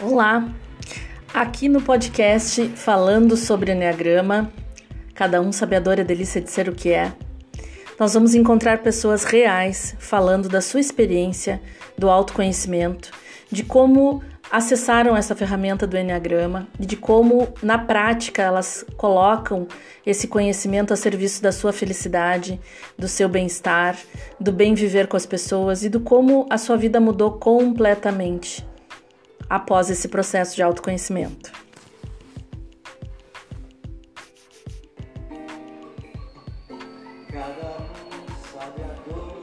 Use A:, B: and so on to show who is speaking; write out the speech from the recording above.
A: Olá! Aqui no podcast falando sobre Enneagrama, cada um sabe e a delícia de ser o que é. Nós vamos encontrar pessoas reais falando da sua experiência, do autoconhecimento, de como acessaram essa ferramenta do Enneagrama e de como, na prática, elas colocam esse conhecimento a serviço da sua felicidade, do seu bem-estar, do bem viver com as pessoas e do como a sua vida mudou completamente após esse processo de autoconhecimento. Cada um sabe a dor